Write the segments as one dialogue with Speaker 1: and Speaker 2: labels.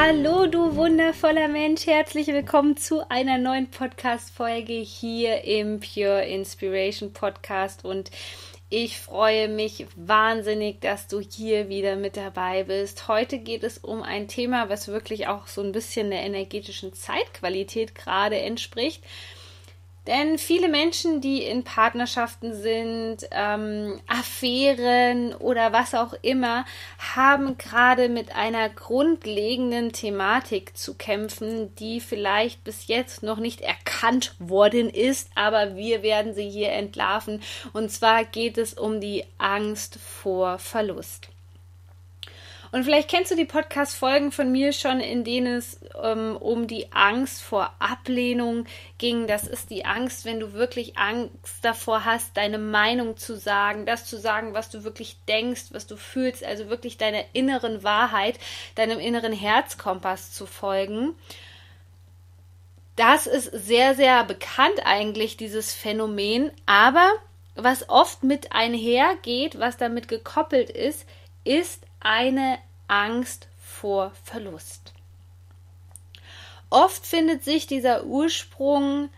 Speaker 1: Hallo, du wundervoller Mensch. Herzlich willkommen zu einer neuen Podcast-Folge hier im Pure Inspiration Podcast. Und ich freue mich wahnsinnig, dass du hier wieder mit dabei bist. Heute geht es um ein Thema, was wirklich auch so ein bisschen der energetischen Zeitqualität gerade entspricht. Denn viele Menschen, die in Partnerschaften sind, ähm, Affären oder was auch immer, haben gerade mit einer grundlegenden Thematik zu kämpfen, die vielleicht bis jetzt noch nicht erkannt worden ist, aber wir werden sie hier entlarven. Und zwar geht es um die Angst vor Verlust. Und vielleicht kennst du die Podcast-Folgen von mir schon, in denen es ähm, um die Angst vor Ablehnung ging. Das ist die Angst, wenn du wirklich Angst davor hast, deine Meinung zu sagen, das zu sagen, was du wirklich denkst, was du fühlst, also wirklich deiner inneren Wahrheit, deinem inneren Herzkompass zu folgen. Das ist sehr, sehr bekannt eigentlich, dieses Phänomen. Aber was oft mit einhergeht, was damit gekoppelt ist, ist eine Angst vor Verlust. Oft findet sich dieser Ursprung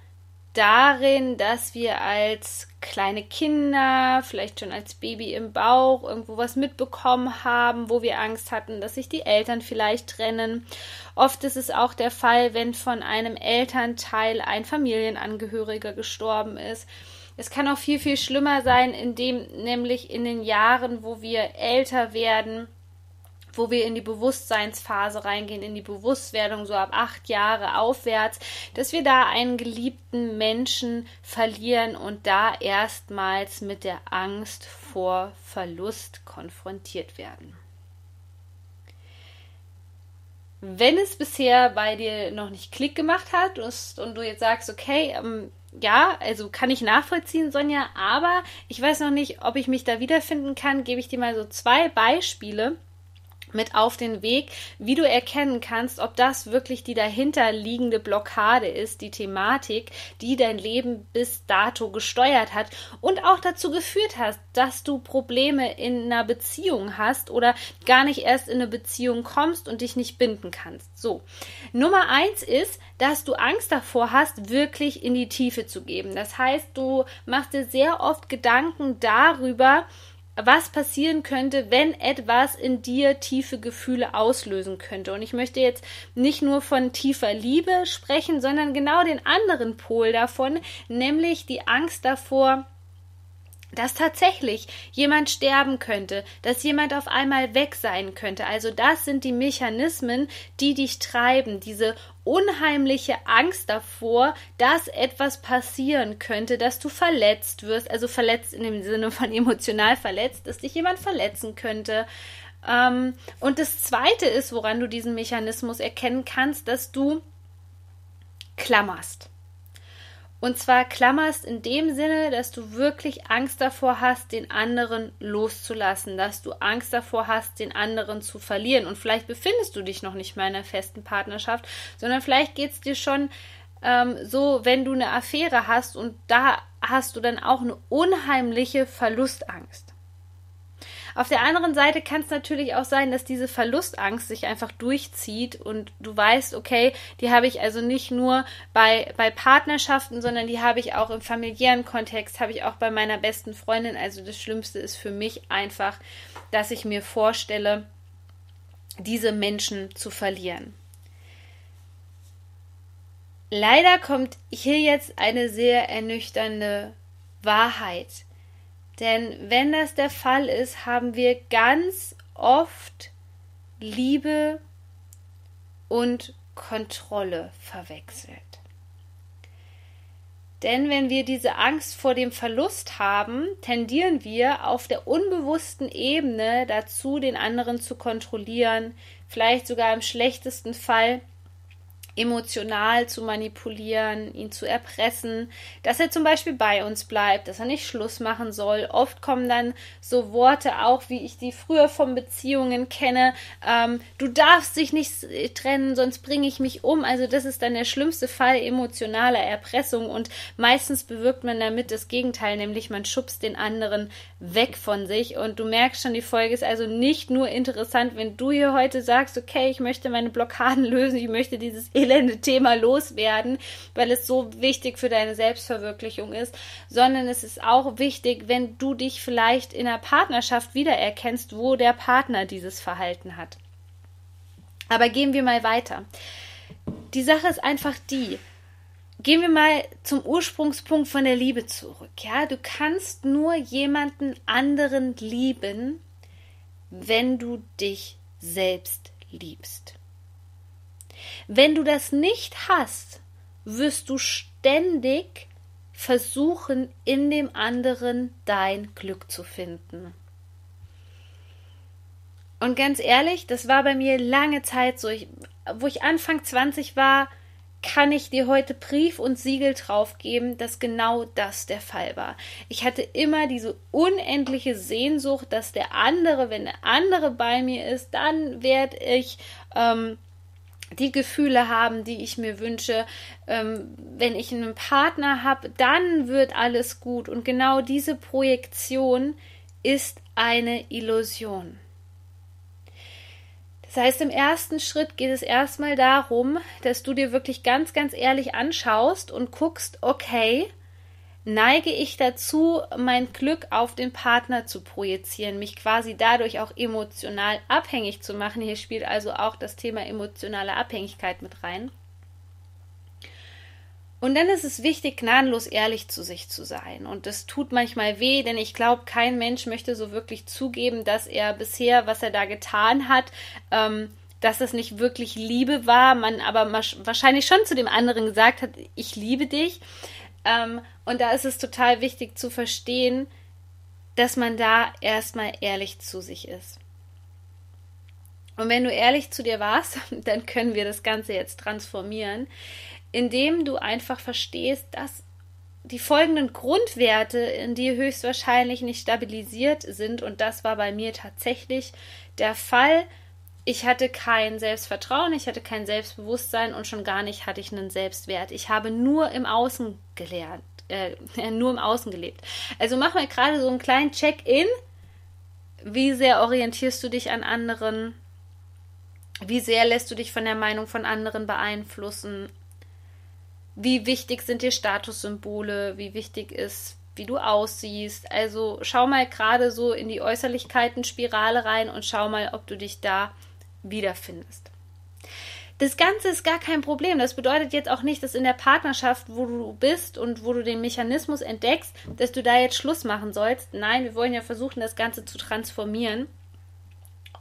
Speaker 1: darin, dass wir als kleine Kinder, vielleicht schon als Baby im Bauch, irgendwo was mitbekommen haben, wo wir Angst hatten, dass sich die Eltern vielleicht trennen. Oft ist es auch der Fall, wenn von einem Elternteil ein Familienangehöriger gestorben ist. Es kann auch viel, viel schlimmer sein, indem nämlich in den Jahren, wo wir älter werden, wo wir in die Bewusstseinsphase reingehen, in die Bewusstwerdung so ab acht Jahre aufwärts, dass wir da einen geliebten Menschen verlieren und da erstmals mit der Angst vor Verlust konfrontiert werden. Wenn es bisher bei dir noch nicht Klick gemacht hat und du jetzt sagst, okay, ähm, ja, also kann ich nachvollziehen, Sonja, aber ich weiß noch nicht, ob ich mich da wiederfinden kann, gebe ich dir mal so zwei Beispiele, mit auf den Weg, wie du erkennen kannst, ob das wirklich die dahinterliegende Blockade ist, die Thematik, die dein Leben bis dato gesteuert hat und auch dazu geführt hat, dass du Probleme in einer Beziehung hast oder gar nicht erst in eine Beziehung kommst und dich nicht binden kannst. So. Nummer eins ist, dass du Angst davor hast, wirklich in die Tiefe zu geben. Das heißt, du machst dir sehr oft Gedanken darüber, was passieren könnte, wenn etwas in dir tiefe Gefühle auslösen könnte. Und ich möchte jetzt nicht nur von tiefer Liebe sprechen, sondern genau den anderen Pol davon, nämlich die Angst davor, dass tatsächlich jemand sterben könnte, dass jemand auf einmal weg sein könnte. Also das sind die Mechanismen, die dich treiben, diese unheimliche Angst davor, dass etwas passieren könnte, dass du verletzt wirst, also verletzt in dem Sinne von emotional verletzt, dass dich jemand verletzen könnte. Ähm, und das Zweite ist, woran du diesen Mechanismus erkennen kannst, dass du klammerst. Und zwar klammerst in dem Sinne, dass du wirklich Angst davor hast, den anderen loszulassen, dass du Angst davor hast, den anderen zu verlieren. Und vielleicht befindest du dich noch nicht mal in einer festen Partnerschaft, sondern vielleicht geht es dir schon ähm, so, wenn du eine Affäre hast und da hast du dann auch eine unheimliche Verlustangst. Auf der anderen Seite kann es natürlich auch sein, dass diese Verlustangst sich einfach durchzieht und du weißt, okay, die habe ich also nicht nur bei, bei Partnerschaften, sondern die habe ich auch im familiären Kontext, habe ich auch bei meiner besten Freundin. Also das Schlimmste ist für mich einfach, dass ich mir vorstelle, diese Menschen zu verlieren. Leider kommt hier jetzt eine sehr ernüchternde Wahrheit. Denn wenn das der Fall ist, haben wir ganz oft Liebe und Kontrolle verwechselt. Denn wenn wir diese Angst vor dem Verlust haben, tendieren wir auf der unbewussten Ebene dazu, den anderen zu kontrollieren, vielleicht sogar im schlechtesten Fall emotional zu manipulieren, ihn zu erpressen, dass er zum Beispiel bei uns bleibt, dass er nicht Schluss machen soll. Oft kommen dann so Worte auch, wie ich die früher von Beziehungen kenne, ähm, du darfst dich nicht trennen, sonst bringe ich mich um. Also das ist dann der schlimmste Fall emotionaler Erpressung und meistens bewirkt man damit das Gegenteil, nämlich man schubst den anderen weg von sich und du merkst schon, die Folge ist also nicht nur interessant, wenn du hier heute sagst, okay, ich möchte meine Blockaden lösen, ich möchte dieses elende Thema loswerden, weil es so wichtig für deine Selbstverwirklichung ist, sondern es ist auch wichtig, wenn du dich vielleicht in einer Partnerschaft wiedererkennst, wo der Partner dieses Verhalten hat. Aber gehen wir mal weiter. Die Sache ist einfach die, gehen wir mal zum Ursprungspunkt von der Liebe zurück. Ja, du kannst nur jemanden anderen lieben, wenn du dich selbst liebst. Wenn du das nicht hast, wirst du ständig versuchen, in dem anderen dein Glück zu finden. Und ganz ehrlich, das war bei mir lange Zeit so, ich, wo ich Anfang 20 war, kann ich dir heute Brief und Siegel drauf geben, dass genau das der Fall war. Ich hatte immer diese unendliche Sehnsucht, dass der andere, wenn der andere bei mir ist, dann werde ich ähm, die Gefühle haben, die ich mir wünsche. Ähm, wenn ich einen Partner habe, dann wird alles gut. Und genau diese Projektion ist eine Illusion. Das heißt, im ersten Schritt geht es erstmal darum, dass du dir wirklich ganz, ganz ehrlich anschaust und guckst, okay, neige ich dazu, mein Glück auf den Partner zu projizieren, mich quasi dadurch auch emotional abhängig zu machen. Hier spielt also auch das Thema emotionale Abhängigkeit mit rein. Und dann ist es wichtig, gnadenlos ehrlich zu sich zu sein. Und das tut manchmal weh, denn ich glaube, kein Mensch möchte so wirklich zugeben, dass er bisher, was er da getan hat, ähm, dass es nicht wirklich Liebe war, man aber wahrscheinlich schon zu dem anderen gesagt hat, ich liebe dich. Ähm, und da ist es total wichtig zu verstehen, dass man da erstmal ehrlich zu sich ist. Und wenn du ehrlich zu dir warst, dann können wir das Ganze jetzt transformieren, indem du einfach verstehst, dass die folgenden Grundwerte in dir höchstwahrscheinlich nicht stabilisiert sind. Und das war bei mir tatsächlich der Fall. Ich hatte kein Selbstvertrauen, ich hatte kein Selbstbewusstsein und schon gar nicht hatte ich einen Selbstwert. Ich habe nur im Außen gelernt, äh, nur im Außen gelebt. Also mach mal gerade so einen kleinen Check-in. Wie sehr orientierst du dich an anderen? Wie sehr lässt du dich von der Meinung von anderen beeinflussen? Wie wichtig sind dir Statussymbole? Wie wichtig ist, wie du aussiehst? Also schau mal gerade so in die Äußerlichkeiten-Spirale rein und schau mal, ob du dich da wiederfindest. Das Ganze ist gar kein Problem. Das bedeutet jetzt auch nicht, dass in der Partnerschaft, wo du bist und wo du den Mechanismus entdeckst, dass du da jetzt Schluss machen sollst. Nein, wir wollen ja versuchen, das Ganze zu transformieren.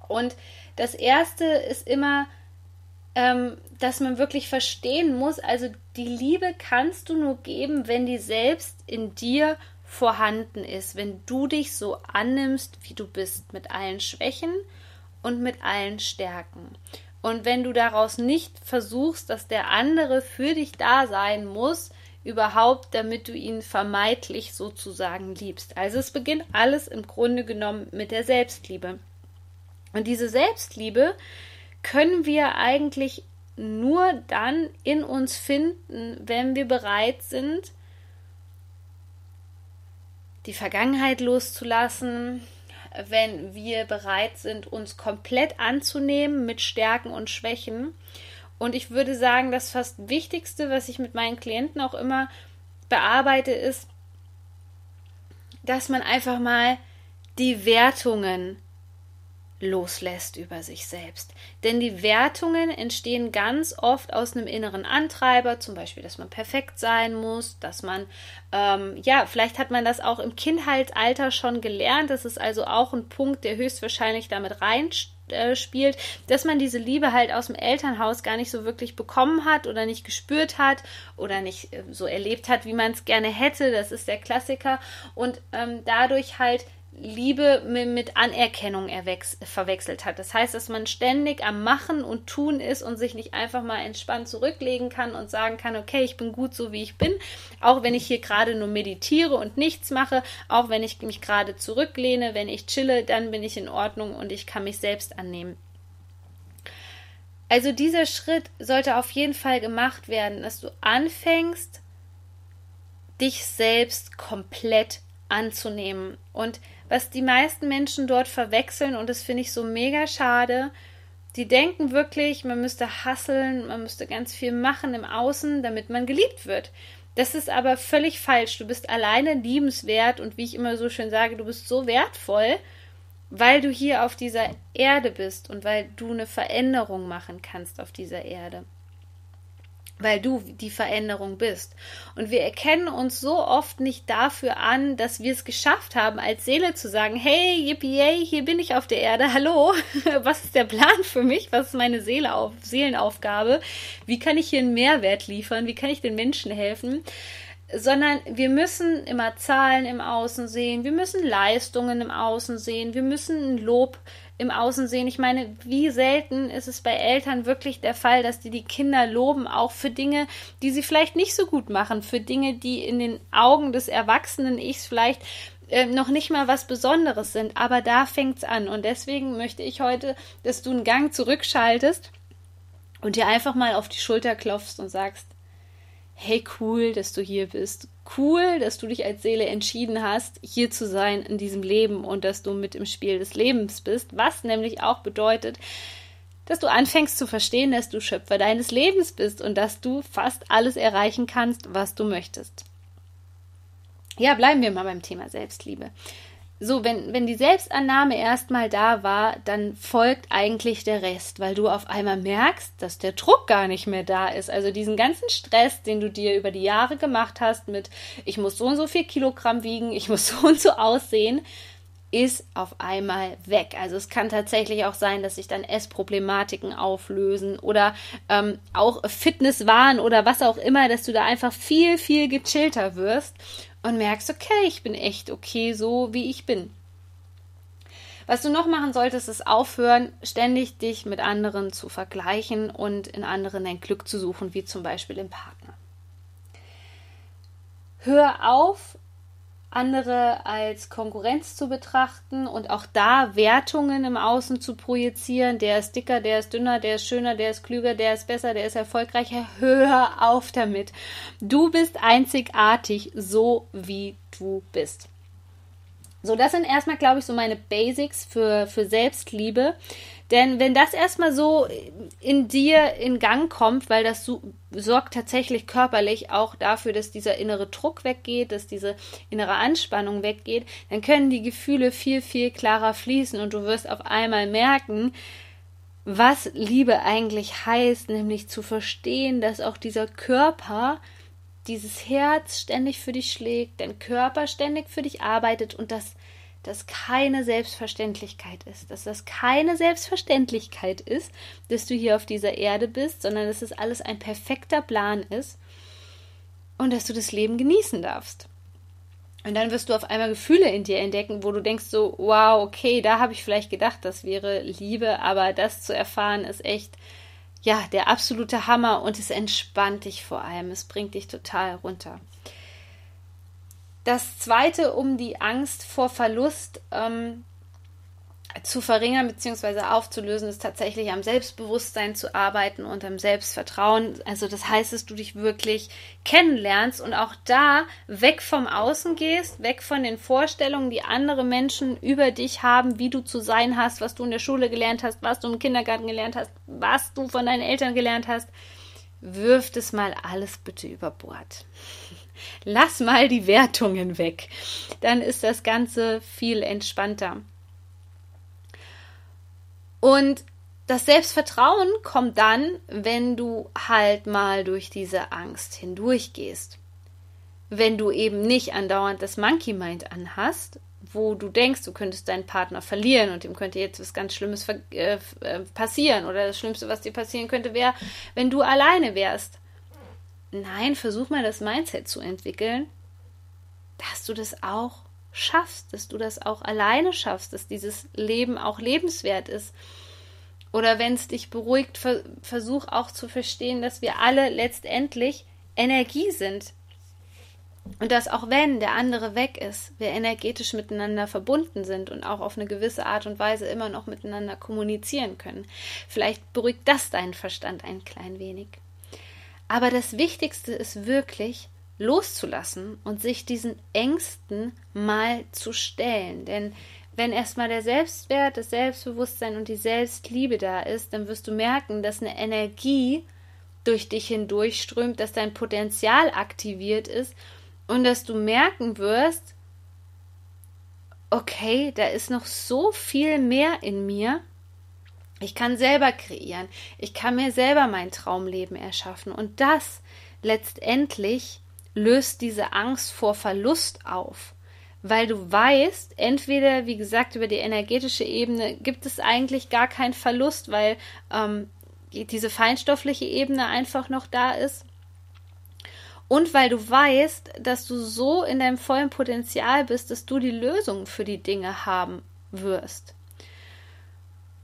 Speaker 1: Und das Erste ist immer, ähm, dass man wirklich verstehen muss, also die Liebe kannst du nur geben, wenn die selbst in dir vorhanden ist, wenn du dich so annimmst, wie du bist, mit allen Schwächen und mit allen Stärken. Und wenn du daraus nicht versuchst, dass der andere für dich da sein muss, überhaupt, damit du ihn vermeintlich sozusagen liebst. Also es beginnt alles im Grunde genommen mit der Selbstliebe. Und diese Selbstliebe können wir eigentlich nur dann in uns finden, wenn wir bereit sind, die Vergangenheit loszulassen, wenn wir bereit sind, uns komplett anzunehmen mit Stärken und Schwächen. Und ich würde sagen, das fast Wichtigste, was ich mit meinen Klienten auch immer bearbeite, ist, dass man einfach mal die Wertungen loslässt über sich selbst. Denn die Wertungen entstehen ganz oft aus einem inneren Antreiber, zum Beispiel, dass man perfekt sein muss, dass man, ähm, ja, vielleicht hat man das auch im Kindheitsalter schon gelernt. Das ist also auch ein Punkt, der höchstwahrscheinlich damit reinsteht äh, dass man diese Liebe halt aus dem Elternhaus gar nicht so wirklich bekommen hat oder nicht gespürt hat oder nicht äh, so erlebt hat, wie man es gerne hätte. Das ist der Klassiker. Und ähm, dadurch halt Liebe mit Anerkennung verwechselt hat. Das heißt, dass man ständig am Machen und Tun ist und sich nicht einfach mal entspannt zurücklegen kann und sagen kann, okay, ich bin gut so wie ich bin, auch wenn ich hier gerade nur meditiere und nichts mache, auch wenn ich mich gerade zurücklehne, wenn ich chille, dann bin ich in Ordnung und ich kann mich selbst annehmen. Also dieser Schritt sollte auf jeden Fall gemacht werden, dass du anfängst, dich selbst komplett anzunehmen. Und was die meisten Menschen dort verwechseln, und das finde ich so mega schade, die denken wirklich, man müsste hasseln, man müsste ganz viel machen im Außen, damit man geliebt wird. Das ist aber völlig falsch. Du bist alleine liebenswert und wie ich immer so schön sage, du bist so wertvoll, weil du hier auf dieser Erde bist und weil du eine Veränderung machen kannst auf dieser Erde weil du die Veränderung bist. Und wir erkennen uns so oft nicht dafür an, dass wir es geschafft haben, als Seele zu sagen, hey, yippie, hier bin ich auf der Erde, hallo, was ist der Plan für mich, was ist meine Seele auf, Seelenaufgabe, wie kann ich hier einen Mehrwert liefern, wie kann ich den Menschen helfen, sondern wir müssen immer Zahlen im Außen sehen, wir müssen Leistungen im Außen sehen, wir müssen ein Lob im Außen sehen. Ich meine, wie selten ist es bei Eltern wirklich der Fall, dass die die Kinder loben, auch für Dinge, die sie vielleicht nicht so gut machen, für Dinge, die in den Augen des erwachsenen Ichs vielleicht äh, noch nicht mal was Besonderes sind. Aber da fängt's an. Und deswegen möchte ich heute, dass du einen Gang zurückschaltest und dir einfach mal auf die Schulter klopfst und sagst, hey cool, dass du hier bist. Cool, dass du dich als Seele entschieden hast, hier zu sein in diesem Leben und dass du mit im Spiel des Lebens bist, was nämlich auch bedeutet, dass du anfängst zu verstehen, dass du Schöpfer deines Lebens bist und dass du fast alles erreichen kannst, was du möchtest. Ja, bleiben wir mal beim Thema Selbstliebe so, wenn, wenn die Selbstannahme erstmal da war, dann folgt eigentlich der Rest, weil du auf einmal merkst, dass der Druck gar nicht mehr da ist. Also diesen ganzen Stress, den du dir über die Jahre gemacht hast mit, ich muss so und so viel Kilogramm wiegen, ich muss so und so aussehen, ist auf einmal weg. Also es kann tatsächlich auch sein, dass sich dann Essproblematiken auflösen oder ähm, auch Fitnesswahn oder was auch immer, dass du da einfach viel, viel gechillter wirst und merkst, okay, ich bin echt okay, so wie ich bin. Was du noch machen solltest, ist aufhören, ständig dich mit anderen zu vergleichen und in anderen dein Glück zu suchen, wie zum Beispiel im Partner. Hör auf, andere als Konkurrenz zu betrachten und auch da Wertungen im Außen zu projizieren. Der ist dicker, der ist dünner, der ist schöner, der ist klüger, der ist besser, der ist erfolgreicher. Hör auf damit. Du bist einzigartig, so wie du bist. So, das sind erstmal, glaube ich, so meine Basics für, für Selbstliebe. Denn wenn das erstmal so in dir in Gang kommt, weil das so, sorgt tatsächlich körperlich auch dafür, dass dieser innere Druck weggeht, dass diese innere Anspannung weggeht, dann können die Gefühle viel, viel klarer fließen und du wirst auf einmal merken, was Liebe eigentlich heißt, nämlich zu verstehen, dass auch dieser Körper, dieses Herz ständig für dich schlägt, dein Körper ständig für dich arbeitet und dass das keine Selbstverständlichkeit ist, dass das keine Selbstverständlichkeit ist, dass du hier auf dieser Erde bist, sondern dass es alles ein perfekter Plan ist und dass du das Leben genießen darfst. Und dann wirst du auf einmal Gefühle in dir entdecken, wo du denkst so, wow, okay, da habe ich vielleicht gedacht, das wäre Liebe, aber das zu erfahren ist echt, ja, der absolute Hammer und es entspannt dich vor allem, es bringt dich total runter. Das zweite, um die Angst vor Verlust ähm, zu verringern bzw. aufzulösen, ist tatsächlich am Selbstbewusstsein zu arbeiten und am Selbstvertrauen. Also das heißt, dass du dich wirklich kennenlernst und auch da weg vom Außen gehst, weg von den Vorstellungen, die andere Menschen über dich haben, wie du zu sein hast, was du in der Schule gelernt hast, was du im Kindergarten gelernt hast, was du von deinen Eltern gelernt hast. Wirf das mal alles bitte über Bord. Lass mal die Wertungen weg. Dann ist das Ganze viel entspannter. Und das Selbstvertrauen kommt dann, wenn du halt mal durch diese Angst hindurchgehst. Wenn du eben nicht andauernd das Monkey Mind anhast, wo du denkst, du könntest deinen Partner verlieren und ihm könnte jetzt was ganz Schlimmes äh, äh, passieren oder das Schlimmste, was dir passieren könnte, wäre, wenn du alleine wärst. Nein, versuch mal das Mindset zu entwickeln, dass du das auch schaffst, dass du das auch alleine schaffst, dass dieses Leben auch lebenswert ist. Oder wenn es dich beruhigt, ver versuch auch zu verstehen, dass wir alle letztendlich Energie sind. Und dass auch wenn der andere weg ist, wir energetisch miteinander verbunden sind und auch auf eine gewisse Art und Weise immer noch miteinander kommunizieren können. Vielleicht beruhigt das deinen Verstand ein klein wenig. Aber das Wichtigste ist wirklich, loszulassen und sich diesen Ängsten mal zu stellen. Denn wenn erstmal der Selbstwert, das Selbstbewusstsein und die Selbstliebe da ist, dann wirst du merken, dass eine Energie durch dich hindurchströmt, dass dein Potenzial aktiviert ist und dass du merken wirst, okay, da ist noch so viel mehr in mir. Ich kann selber kreieren. Ich kann mir selber mein Traumleben erschaffen. Und das letztendlich löst diese Angst vor Verlust auf. Weil du weißt, entweder, wie gesagt, über die energetische Ebene gibt es eigentlich gar keinen Verlust, weil ähm, diese feinstoffliche Ebene einfach noch da ist. Und weil du weißt, dass du so in deinem vollen Potenzial bist, dass du die Lösung für die Dinge haben wirst.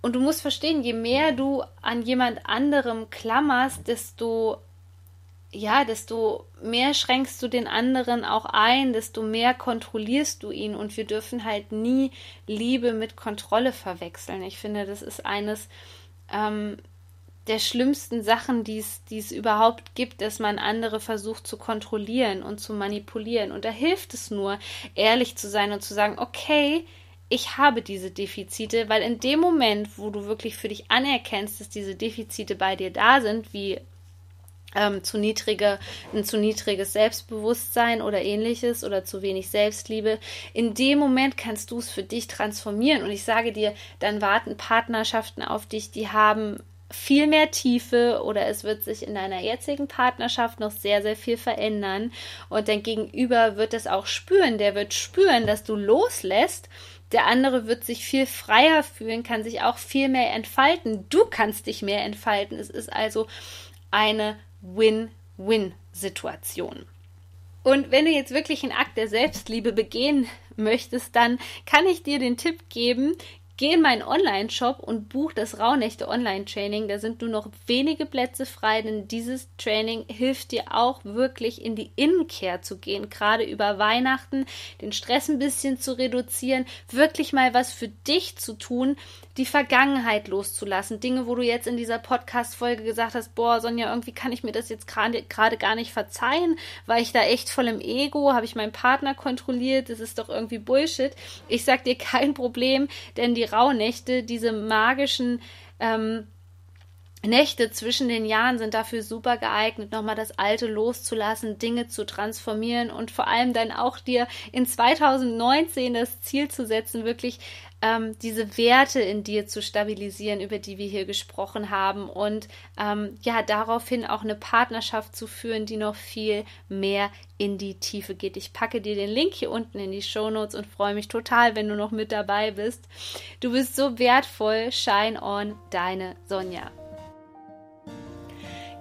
Speaker 1: Und du musst verstehen, je mehr du an jemand anderem klammerst, desto ja, desto mehr schränkst du den anderen auch ein, desto mehr kontrollierst du ihn und wir dürfen halt nie Liebe mit Kontrolle verwechseln. Ich finde, das ist eines ähm, der schlimmsten Sachen, die es überhaupt gibt, dass man andere versucht zu kontrollieren und zu manipulieren. Und da hilft es nur, ehrlich zu sein und zu sagen, okay, ich habe diese Defizite, weil in dem Moment, wo du wirklich für dich anerkennst, dass diese Defizite bei dir da sind, wie ähm, zu niedrige, ein zu niedriges Selbstbewusstsein oder ähnliches oder zu wenig Selbstliebe. In dem Moment kannst du es für dich transformieren. Und ich sage dir, dann warten Partnerschaften auf dich, die haben viel mehr Tiefe oder es wird sich in deiner jetzigen Partnerschaft noch sehr, sehr viel verändern. Und dein Gegenüber wird es auch spüren. Der wird spüren, dass du loslässt. Der andere wird sich viel freier fühlen, kann sich auch viel mehr entfalten. Du kannst dich mehr entfalten. Es ist also eine Win-Win-Situation. Und wenn du jetzt wirklich einen Akt der Selbstliebe begehen möchtest, dann kann ich dir den Tipp geben, Geh in meinen Online-Shop und buch das Rauhnächte Online-Training. Da sind nur noch wenige Plätze frei, denn dieses Training hilft dir auch wirklich in die Innenkehr zu gehen, gerade über Weihnachten, den Stress ein bisschen zu reduzieren, wirklich mal was für dich zu tun, die Vergangenheit loszulassen. Dinge, wo du jetzt in dieser Podcast-Folge gesagt hast, boah, Sonja, irgendwie kann ich mir das jetzt gerade gar nicht verzeihen, weil ich da echt voll im Ego, habe ich meinen Partner kontrolliert, das ist doch irgendwie Bullshit. Ich sag dir kein Problem, denn die Rauhnächte, diese magischen ähm, Nächte zwischen den Jahren sind dafür super geeignet, nochmal das Alte loszulassen, Dinge zu transformieren und vor allem dann auch dir in 2019 das Ziel zu setzen, wirklich ähm, diese Werte in dir zu stabilisieren, über die wir hier gesprochen haben und ähm, ja, daraufhin auch eine Partnerschaft zu führen, die noch viel mehr in die Tiefe geht. Ich packe dir den Link hier unten in die Show Notes und freue mich total, wenn du noch mit dabei bist. Du bist so wertvoll. Shine on, deine Sonja.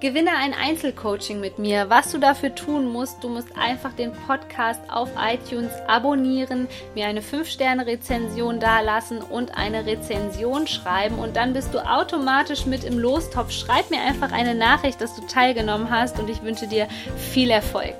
Speaker 1: Gewinne ein Einzelcoaching mit mir. Was du dafür tun musst, du musst einfach den Podcast auf iTunes abonnieren, mir eine 5-Sterne-Rezension dalassen und eine Rezension schreiben und dann bist du automatisch mit im Lostopf. Schreib mir einfach eine Nachricht, dass du teilgenommen hast und ich wünsche dir viel Erfolg.